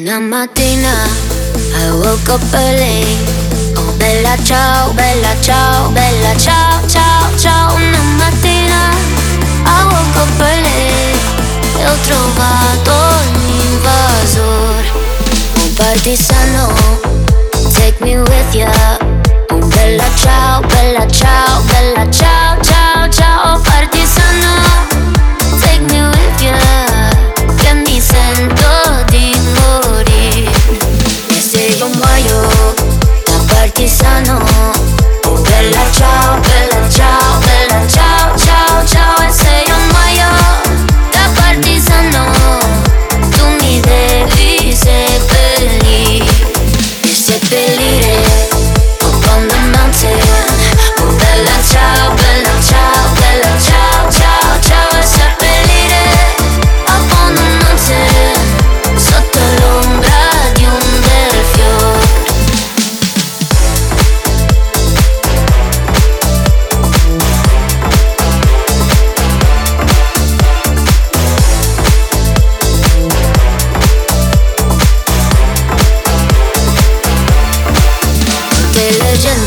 Una mattina I woke up early. Oh bella ciao, bella ciao, bella ciao, ciao, ciao. Una mattina I woke up early E ho trovato l'invasor Un partigiano sano.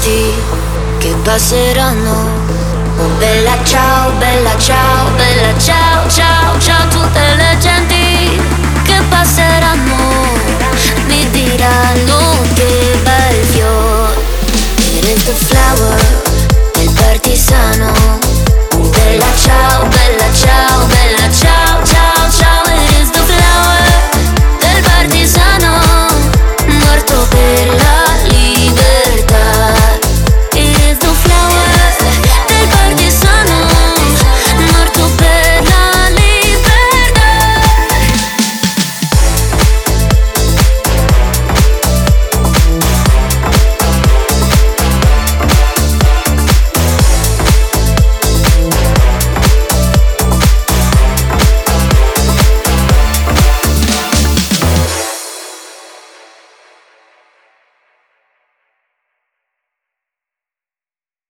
saluti che passeranno. Oh bella ciao, bella ciao, bella ciao, ciao, ciao tutte le genti che passeranno. Mi diranno che bel fior. It is the flower del partisano.